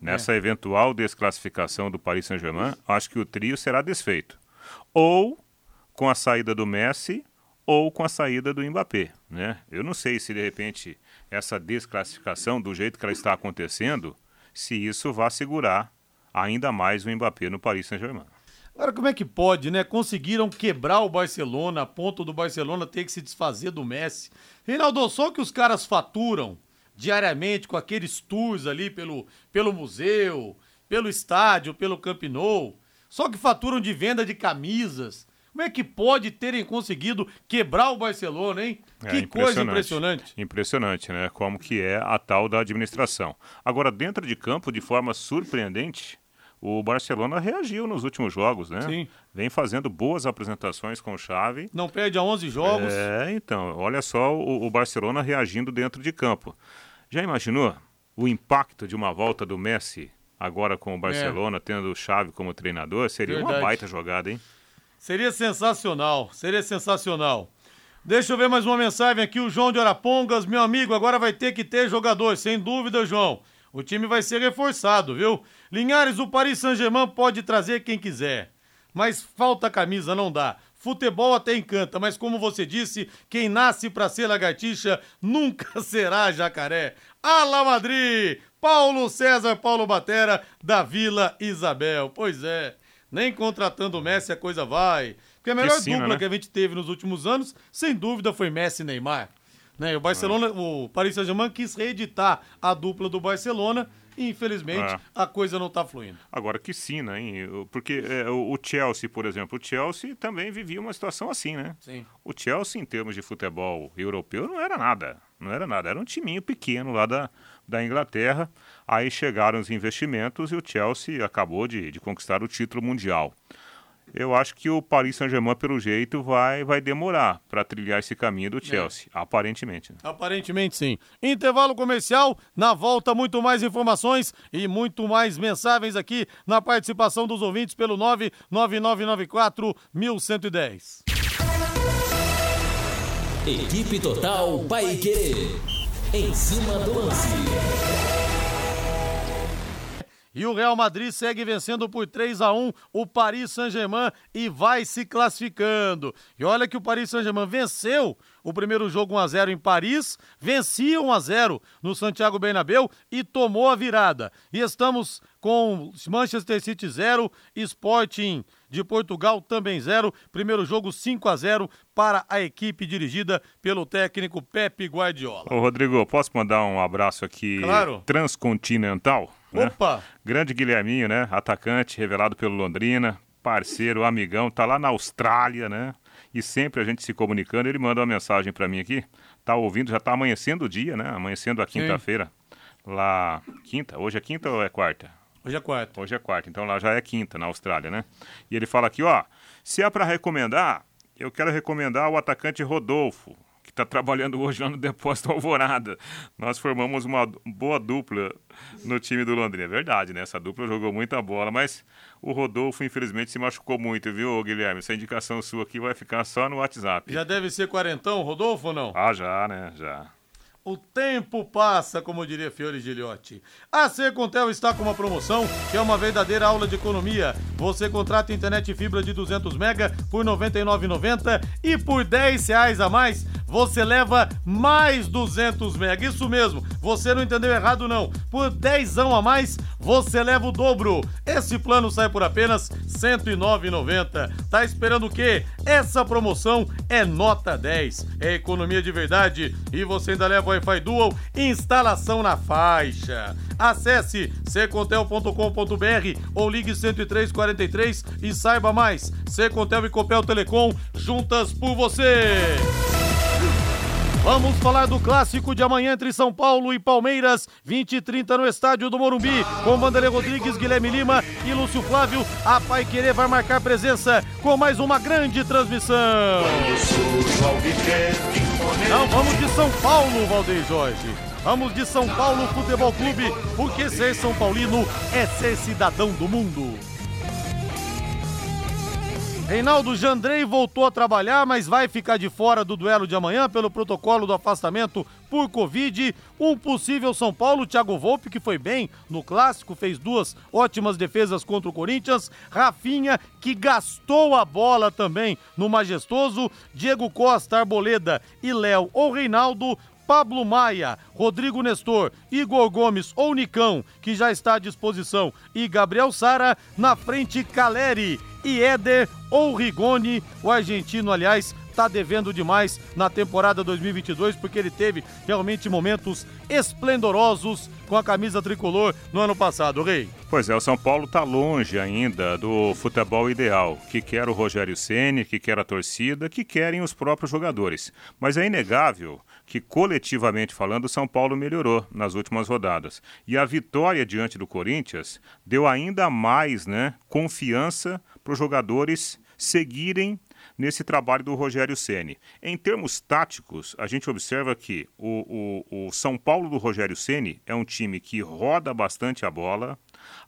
E: Nessa é. eventual desclassificação do Paris Saint-Germain, acho que o trio será desfeito. Ou com a saída do Messi ou com a saída do Mbappé, né? Eu não sei se de repente essa desclassificação do jeito que ela está acontecendo, se isso vai segurar ainda mais o Mbappé no Paris Saint-Germain.
B: Agora, como é que pode, né? Conseguiram quebrar o Barcelona, a ponto do Barcelona ter que se desfazer do Messi. Reinaldo, só que os caras faturam diariamente com aqueles tours ali pelo, pelo museu, pelo estádio, pelo Camp Nou. Só que faturam de venda de camisas. Como é que pode terem conseguido quebrar o Barcelona, hein?
E: É,
B: que coisa impressionante.
E: Impressionante, né? Como que é a tal da administração. Agora, dentro de campo, de forma surpreendente, o Barcelona reagiu nos últimos jogos, né?
B: Sim.
E: Vem fazendo boas apresentações com o Xavi.
B: Não perde a 11 jogos.
E: É, então, olha só o, o Barcelona reagindo dentro de campo. Já imaginou o impacto de uma volta do Messi agora com o Barcelona, tendo o Xavi como treinador? Seria uma
B: Verdade.
E: baita jogada, hein?
B: Seria sensacional, seria sensacional. Deixa eu ver mais uma mensagem aqui, o João de Arapongas, meu amigo, agora vai ter que ter jogador, sem dúvida, João. O time vai ser reforçado, viu? Linhares, o Paris Saint-Germain pode trazer quem quiser, mas falta camisa, não dá. Futebol até encanta, mas como você disse, quem nasce pra ser lagartixa nunca *laughs* será jacaré. Ala Madrid! Paulo César Paulo Batera, da Vila Isabel. Pois é, nem contratando o Messi a coisa vai. Porque a melhor dupla
E: né?
B: que a gente teve nos últimos anos, sem dúvida, foi Messi e Neymar. Né? O Barcelona, o Paris Saint-Germain quis reeditar a dupla do Barcelona e infelizmente
E: É.
B: a coisa não tá fluindo.
E: Agora que sina, hein? O- Porque é, o o Chelsea, por exemplo, o Chelsea também vivia uma situação assim, né?
B: Sim.
E: O Chelsea, em termos de futebol europeu, não era nada. Não era nada. Era um timinho pequeno lá da, da Inglaterra. Aí chegaram os investimentos e o Chelsea acabou de, de conquistar o título mundial. Eu acho que o Paris Saint-Germain, pelo jeito, vai, vai demorar para trilhar esse caminho do Chelsea, aparentemente. né?
B: Aparentemente sim. Intervalo comercial, na volta muito mais informações e muito mais mensagens aqui na participação dos ouvintes pelo 99994 1110.
A: Equipe Total Paique. Em cima do lance.
B: E o Real Madrid segue vencendo por 3 a 1 o Paris Saint-Germain e vai se classificando. E olha que o Paris Saint-Germain venceu o primeiro jogo 1 a 0 em Paris, vencia 1 a 0 no Santiago Bernabéu e tomou a virada. E estamos com Manchester City 0, Sporting de Portugal também 0. Primeiro jogo 5 a 0 para a equipe dirigida pelo técnico Pepe Guardiola.
E: Ô, Rodrigo, posso mandar um abraço aqui
B: Claro.
E: transcontinental? Né?
B: Opa!
E: Grande Guilherminho, né? Atacante, revelado pelo Londrina, parceiro, amigão, tá lá na Austrália, né? E sempre a gente se comunicando, ele manda uma mensagem pra mim aqui. Tá ouvindo, já tá amanhecendo o dia, né? Amanhecendo a quinta-feira. Lá, quinta? Hoje é quinta ou é quarta?
B: Hoje é quarto.
E: Hoje é quarta, então lá já é quinta na Austrália, né? E ele fala aqui, ó, se é pra recomendar, eu quero recomendar o atacante Rodolfo, que tá trabalhando hoje lá no Depósito Alvorada. Nós formamos uma boa dupla no time do Londrina. É verdade, né? Essa dupla jogou muita bola, mas o Rodolfo, infelizmente, se machucou muito, viu, Guilherme? Essa indicação sua aqui vai ficar só no WhatsApp.
B: Já deve ser quarentão, Rodolfo ou não?
E: Ah, já, né? Já.
B: O tempo passa, como diria Fiore Giliotti. A Secontel está com uma promoção que é uma verdadeira aula de economia. Você contrata internet fibra de 200 mega por R$ 99,90 e por 10 reais a mais você leva mais 200 mega. Isso mesmo, você não entendeu errado não. Por 10 a mais você leva o dobro. Esse plano sai por apenas R$ 109,90. Tá esperando o quê? Essa promoção é nota 10. É economia de verdade e você ainda leva Wi-Fi Dual e instalação na faixa. Acesse secontel.com.br ou ligue 10343 e saiba mais. Secontel e Copel Telecom juntas por você. Vamos falar do clássico de amanhã entre São Paulo e Palmeiras, 20 e 30 no estádio do Morumbi, com Vanderlei Rodrigues, Guilherme Lima e Lúcio Flávio. A Pai Querer vai marcar presença com mais uma grande transmissão. Não, vamos de São Paulo, Valdeir Jorge. Vamos de São Paulo Futebol Clube, porque ser São Paulino é ser cidadão do mundo. Reinaldo Jandrei voltou a trabalhar, mas vai ficar de fora do duelo de amanhã pelo protocolo do afastamento por Covid. Um possível São Paulo, Thiago Volpe, que foi bem no clássico, fez duas ótimas defesas contra o Corinthians. Rafinha, que gastou a bola também no majestoso. Diego Costa, Arboleda e Léo ou Reinaldo. Pablo Maia, Rodrigo Nestor, Igor Gomes ou Nicão, que já está à disposição, e Gabriel Sara, na frente Caleri e Éder ou Rigoni, o argentino, aliás, tá devendo demais na temporada 2022, porque ele teve realmente momentos esplendorosos com a camisa tricolor no ano passado, Rei.
E: Pois é, o São Paulo está longe ainda do futebol ideal, que quer o Rogério Ceni, que quer a torcida, que querem os próprios jogadores. Mas é inegável que coletivamente falando, São Paulo melhorou nas últimas rodadas. E a vitória diante do Corinthians deu ainda mais, né, confiança para os jogadores seguirem nesse trabalho do Rogério Ceni. Em termos táticos, a gente observa que o, o, o São Paulo do Rogério Ceni é um time que roda bastante a bola,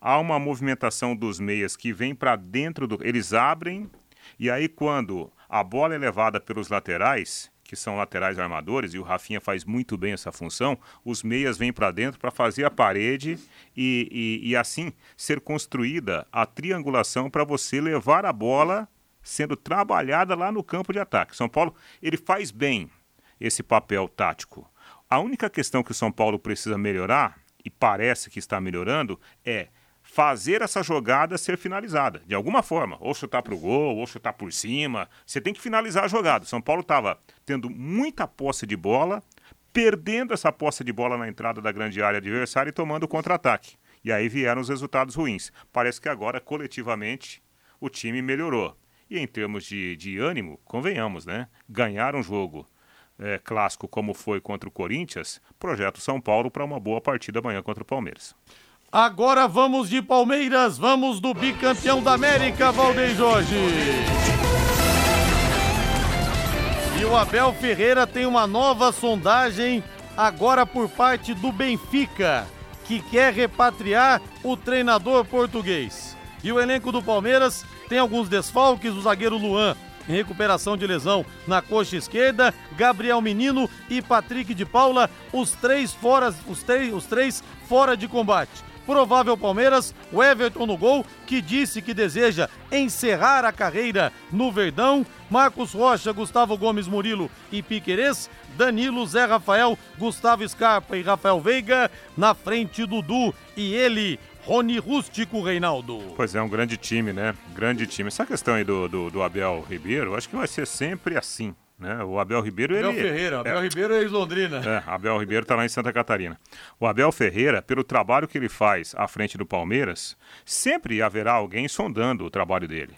E: há uma movimentação dos meias que vem para dentro do. Eles abrem, e aí quando a bola é levada pelos laterais, que são laterais armadores, e o Rafinha faz muito bem essa função, os meias vêm para dentro para fazer a parede e, e, e, assim ser construída a triangulação para você levar a bola sendo trabalhada lá no campo de ataque. São Paulo, ele faz bem esse papel tático. A única questão que o São Paulo precisa melhorar, e parece que está melhorando, é fazer essa jogada ser finalizada, de alguma forma. Ou chutar para o gol, ou chutar por cima. Você tem que finalizar a jogada. São Paulo estava tendo muita posse de bola, perdendo essa posse de bola na entrada da grande área adversária e tomando contra-ataque. E aí vieram os resultados ruins. Parece que agora, coletivamente, o time melhorou. E em termos de, de ânimo, convenhamos, né? Ganhar um jogo é, clássico como foi contra o Corinthians, projeta o São Paulo para uma boa partida amanhã contra o Palmeiras.
B: Agora vamos de Palmeiras, vamos do bicampeão da América, Valdeir Jorge. E o Abel Ferreira tem uma nova sondagem agora por parte do Benfica, que quer repatriar o treinador português. E o elenco do Palmeiras tem alguns desfalques, o zagueiro Luan em recuperação de lesão na coxa esquerda, Gabriel Menino e Patrick de Paula, os três fora, os três, os três fora de combate. Provável Palmeiras, o Everton no gol, que disse que deseja encerrar a carreira no Verdão. Marcos Rocha, Gustavo Gomes Murilo e Piquerez. Danilo, Zé Rafael, Gustavo Scarpa e Rafael Veiga. Na frente, Dudu e ele, Rony Rústico Reinaldo.
E: Pois é, um grande time, né? Grande time. Essa questão aí do, do, do Abel Ribeiro, acho que vai ser sempre assim. Né? O Abel Ribeiro.
B: Abel
E: ele,
B: Ferreira, Abel é, Ribeiro é ex-Londrina.
E: É, Abel Ribeiro está lá em Santa Catarina. O Abel Ferreira, pelo trabalho que ele faz à frente do Palmeiras, sempre haverá alguém sondando o trabalho dele.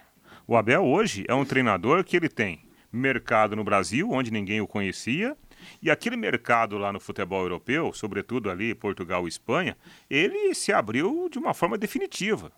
E: O Abel hoje é um treinador que ele tem mercado no Brasil, onde ninguém o conhecia, e aquele mercado lá no futebol europeu, sobretudo ali Portugal e Espanha, ele se abriu de uma forma definitiva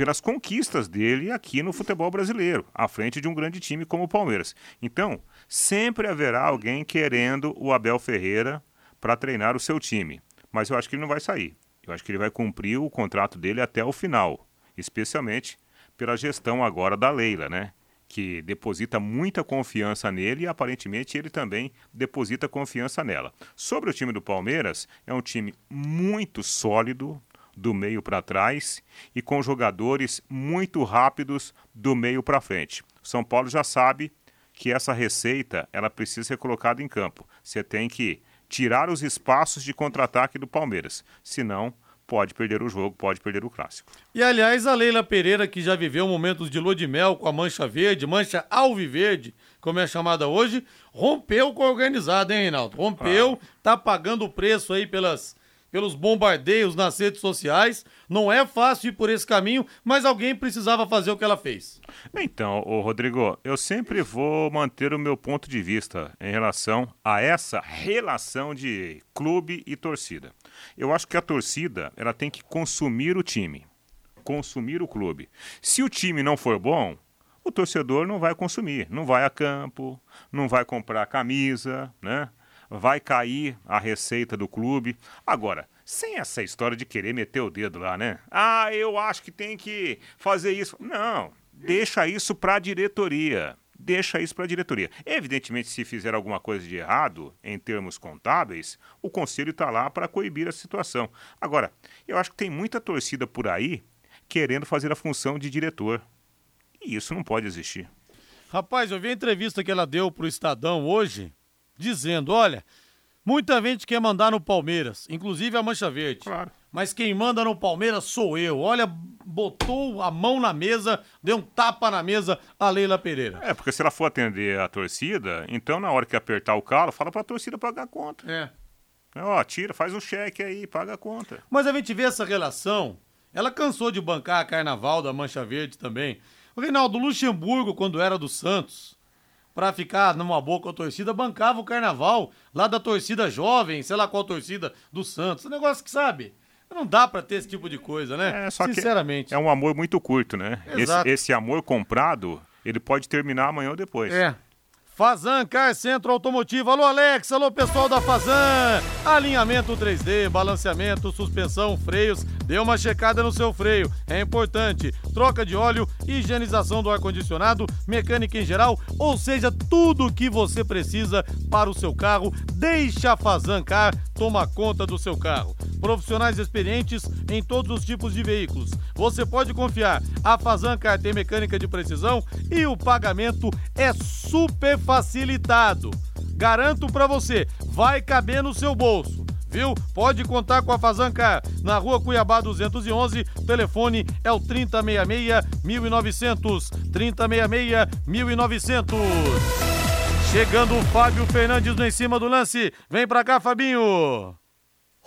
E: pelas conquistas dele aqui no futebol brasileiro, à frente de um grande time como o Palmeiras. Então, sempre haverá alguém querendo o Abel Ferreira para treinar o seu time. Mas eu acho que ele não vai sair. Eu acho que ele vai cumprir o contrato dele até o final, especialmente pela gestão agora da Leila, né? que deposita muita confiança nele e aparentemente ele também deposita confiança nela. Sobre o time do Palmeiras, é um time muito sólido do meio para trás e com jogadores muito rápidos do meio para frente. São Paulo já sabe que essa receita ela precisa ser colocada em campo. Você tem que tirar os espaços de contra-ataque do Palmeiras, senão pode perder o jogo, pode perder o clássico.
B: E aliás, a Leila Pereira, que já viveu momentos de lua de mel com a mancha verde, mancha alviverde, como é chamada hoje, rompeu com a organizada, hein, Reinaldo? Rompeu, ah. tá pagando o preço aí pelas pelos bombardeios nas redes sociais. Não é fácil ir por esse caminho, mas alguém precisava fazer o que ela fez.
E: Então, ô Rodrigo, eu sempre vou manter o meu ponto de vista em relação a essa relação de clube e torcida. Eu acho que a torcida ela tem que consumir o time, consumir o clube. Se o time não for bom, o torcedor não vai consumir, não vai a campo, não vai comprar camisa, né? Vai cair a receita do clube. Agora, sem essa história de querer meter o dedo lá, né? Ah, eu acho que tem que fazer isso. Não, deixa isso para a diretoria. Deixa isso para a diretoria. Evidentemente, se fizer alguma coisa de errado em termos contábeis, o conselho está lá para coibir a situação. Agora, eu acho que tem muita torcida por aí querendo fazer a função de diretor. E isso não pode existir.
B: Rapaz, eu vi a entrevista que ela deu para o Estadão hoje dizendo: olha, muita gente quer mandar no Palmeiras, inclusive a Mancha Verde.
E: Claro.
B: mas quem manda no Palmeiras sou eu. Olha, botou a mão na mesa, deu um tapa na mesa a Leila Pereira.
E: É, porque se ela for atender a torcida, então na hora que apertar o calo, fala pra torcida pagar a conta.
B: É.
E: Ó, tira, faz um cheque aí, paga a conta.
B: Mas a gente vê essa relação. Ela cansou de bancar a carnaval da Mancha Verde também. O Reinaldo Luxemburgo, quando era do Santos, para ficar numa boa com a torcida, bancava o carnaval lá da torcida jovem, sei lá qual torcida do Santos. Um negócio que, sabe, não dá para ter esse tipo de coisa, né?
E: É, só
B: Sinceramente.
E: é um amor muito curto, né?
B: Exato.
E: Esse, esse amor comprado, ele pode terminar amanhã ou depois.
B: É. Fazan Car Centro Automotivo. Alô, Alex. Alô, pessoal da Fazan. Alinhamento 3D, balanceamento, suspensão, freios. Dê uma checada no seu freio. É importante. Troca de óleo, higienização do ar-condicionado, mecânica em geral, ou seja, tudo o que você precisa para o seu carro. Deixa a Fazan Car tomar conta do seu carro. Profissionais experientes em todos os tipos de veículos. Você pode confiar. A Fazan Car tem mecânica de precisão e o pagamento é super facilitado. Garanto para você, vai caber no seu bolso. Viu? Pode contar com a Fazancar na rua Cuiabá 211. Telefone é o 3066 1900. 3066 1900. Chegando o Fábio Fernandes no em cima do lance. Vem pra cá, Fabinho.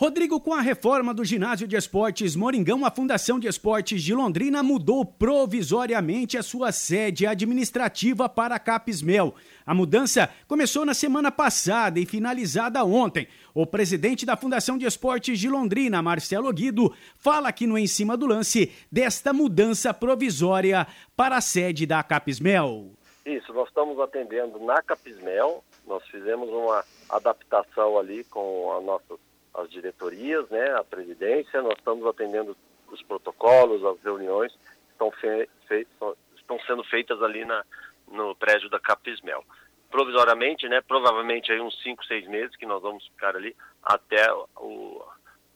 G: Rodrigo, com a reforma do ginásio de esportes Moringão, a Fundação de Esportes de Londrina mudou provisoriamente a sua sede administrativa para Capismel. A mudança começou na semana passada e finalizada ontem. O presidente da Fundação de Esportes de Londrina, Marcelo Guido, fala aqui no Em Cima do Lance desta mudança provisória para a sede da Capismel.
H: Isso, nós estamos atendendo na Capismel, nós fizemos uma adaptação ali com a nossa as diretorias, né, a presidência, nós estamos atendendo os protocolos, as reuniões estão, fe, fe, estão sendo feitas ali na, no prédio da Capismel. Provisoriamente, né, provavelmente aí uns 5, 6 meses que nós vamos ficar ali até o,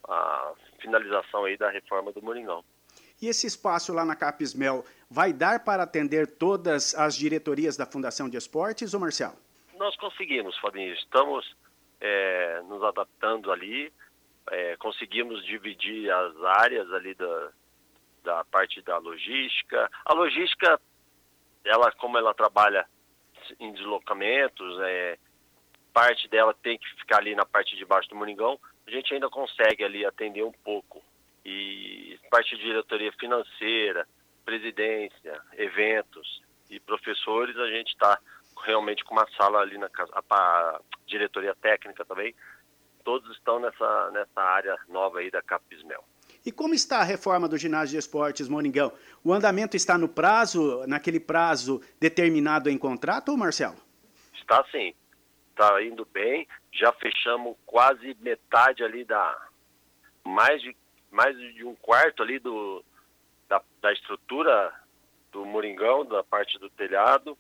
H: a finalização aí da reforma do Moringão.
G: E esse espaço lá na Capismel vai dar para atender todas as diretorias da Fundação de Esportes, ou Marcelo?
H: Nós conseguimos, Fabinho. Estamos é, nos adaptando ali, é, conseguimos dividir as áreas ali da, da parte da logística. A logística, ela como ela trabalha em deslocamentos, é, parte dela tem que ficar ali na parte de baixo do Moringão, a gente ainda consegue ali atender um pouco. E parte de diretoria financeira, presidência, eventos e professores, a gente está realmente com uma sala ali na casa, a, diretoria técnica também, todos estão nessa, nessa área nova aí da Capismel.
G: E como está a reforma do ginásio de esportes Moringão? O andamento está no prazo, naquele prazo determinado em contrato, Marcelo?
H: Está sim, está indo bem, já fechamos quase metade ali da, mais de, mais de um quarto ali do, da, da estrutura do Moringão, da parte do telhado,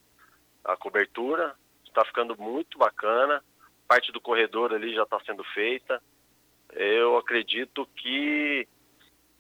H: a cobertura, está ficando muito bacana. Parte do corredor ali já está sendo feita. Eu acredito que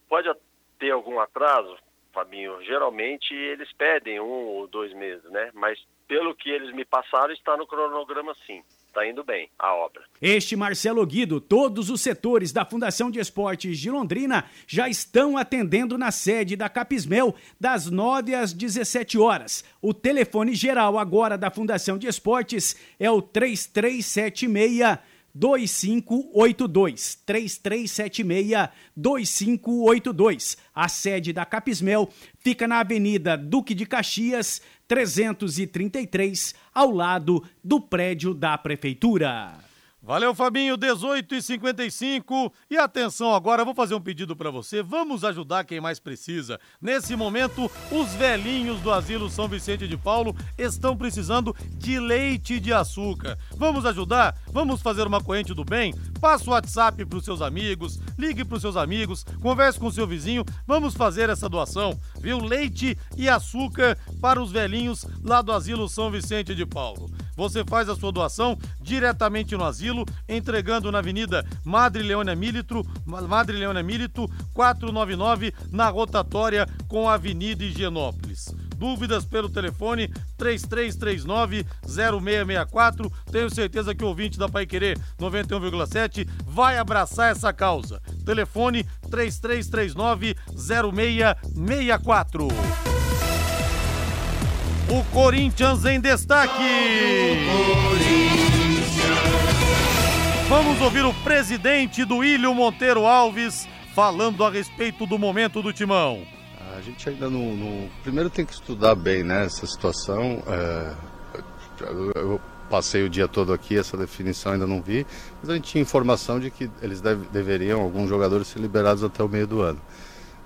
H: pode ter algum atraso, Fabinho. Geralmente eles pedem um ou dois meses, né? Mas pelo que eles me passaram, está no cronograma sim está indo bem a obra.
G: Este Marcelo Guido, todos os setores da Fundação de Esportes de Londrina já estão atendendo na sede da Capismel das 9 às 17 horas. O telefone geral agora da Fundação de Esportes é o 3376 2582 3376 2582. A sede da Capismel fica na Avenida Duque de Caxias, 333, ao lado do prédio da prefeitura.
B: Valeu, Fabinho, 18 e 55 E atenção agora, vou fazer um pedido para você. Vamos ajudar quem mais precisa. Nesse momento, os velhinhos do Asilo São Vicente de Paulo estão precisando de leite de açúcar. Vamos ajudar? Vamos fazer uma corrente do bem? Passa o WhatsApp para os seus amigos, ligue para os seus amigos, converse com o seu vizinho. Vamos fazer essa doação, viu? Leite e açúcar para os velhinhos lá do Asilo São Vicente de Paulo. Você faz a sua doação diretamente no asilo, entregando na Avenida Madre Leônia Milito, Madre Leônia Milito, 499, na rotatória com a Avenida Higienópolis. Dúvidas pelo telefone 3339-0664. Tenho certeza que o ouvinte da Pai Querer 91,7 vai abraçar essa causa. Telefone 3339-0664. O Corinthians em destaque. Vamos ouvir o presidente do Ilho Monteiro Alves falando a respeito do momento do timão.
I: A gente ainda não. Primeiro tem que estudar bem né, essa situação. É... Eu passei o dia todo aqui, essa definição ainda não vi, mas a gente tinha informação de que eles deve, deveriam, alguns jogadores, ser liberados até o meio do ano.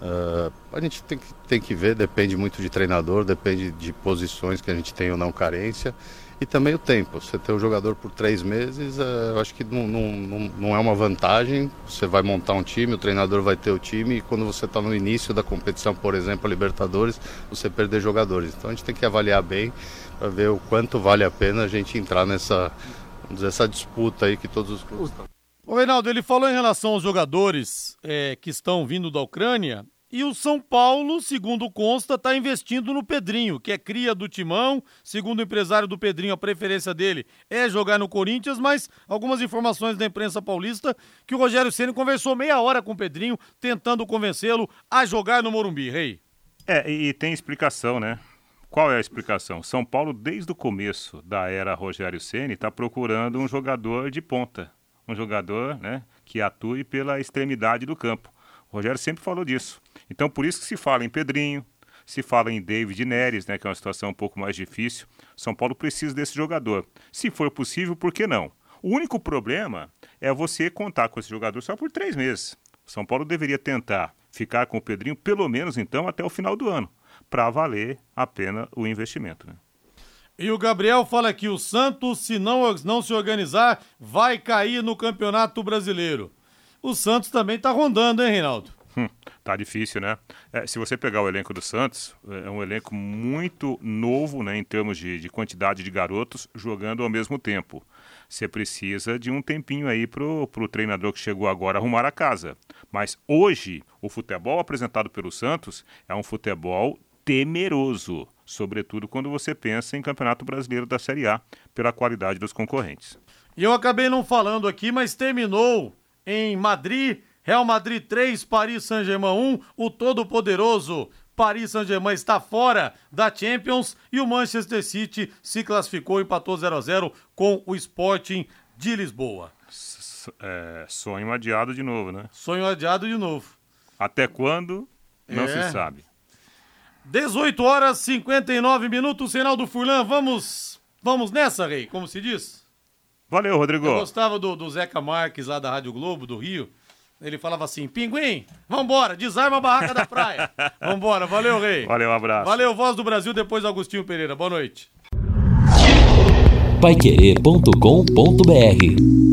I: Uh, a gente tem que, tem que ver, depende muito de treinador, depende de posições que a gente tem ou não carência e também o tempo. Você ter o um jogador por três meses, uh, eu acho que não, não, não, é uma vantagem. Você vai montar um time, o treinador vai ter o time e quando você está no início da competição, por exemplo, a Libertadores, você perder jogadores. Então a gente tem que avaliar bem para ver o quanto vale a pena a gente entrar nessa, dizer, essa disputa aí que todos os clubes estão.
B: O Reinaldo, ele falou em relação aos jogadores é, que estão vindo da Ucrânia e o São Paulo, segundo consta, está investindo no Pedrinho, que é cria do Timão. Segundo o empresário do Pedrinho, a preferência dele é jogar no Corinthians, mas algumas informações da imprensa paulista que o Rogério Ceni conversou meia hora com o Pedrinho, tentando convencê-lo a jogar no Morumbi, Rei.
E: É, e tem explicação, né? Qual é a explicação? São Paulo, desde o começo da era Rogério Ceni, está procurando um jogador de ponta, um jogador, né, que atue pela extremidade do campo. O Rogério sempre falou disso. Então, por isso que se fala em Pedrinho, se fala em David Neres, né, que é uma situação um pouco mais difícil. São Paulo precisa desse jogador. Se for possível, por que não? O único problema é você contar com esse jogador só por três meses. São Paulo deveria tentar ficar com o Pedrinho pelo menos então até o final do ano, para valer a pena o investimento. Né?
B: E o Gabriel fala que o Santos, se não, não se organizar, vai cair no Campeonato Brasileiro o Santos também está rondando, hein, Reinaldo?
E: Hum, tá difícil, né? É, se você pegar o elenco do Santos, é um elenco muito novo, né, em termos de, de quantidade de garotos jogando ao mesmo tempo. Você precisa de um tempinho aí pro, pro treinador que chegou agora arrumar a casa. Mas hoje, o futebol apresentado pelo Santos é um futebol temeroso, sobretudo quando você pensa em Campeonato Brasileiro da Série A, pela qualidade dos concorrentes.
B: E eu acabei não falando aqui, mas terminou em Madrid, Real Madrid 3, Paris Saint-Germain 1, o todo-poderoso Paris Saint-Germain está fora da Champions e o Manchester City se classificou, empatou 0 a 0 com o Sporting de Lisboa.
E: É, sonho adiado de novo, né?
B: Sonho adiado de novo.
E: Até quando? Não é. se sabe.
B: 18 horas 59 minutos, do Furlan. Vamos, vamos nessa, Rei, como se diz?
E: Valeu, Rodrigo. Eu
B: gostava do, do Zeca Marques lá da Rádio Globo, do Rio. Ele falava assim: Pinguim, vambora, desarma a barraca da praia. *laughs* vambora, valeu, Rei.
E: Valeu, um abraço.
B: Valeu, Voz do Brasil, depois Agostinho Pereira. Boa noite.
A: Paiquerê.com.br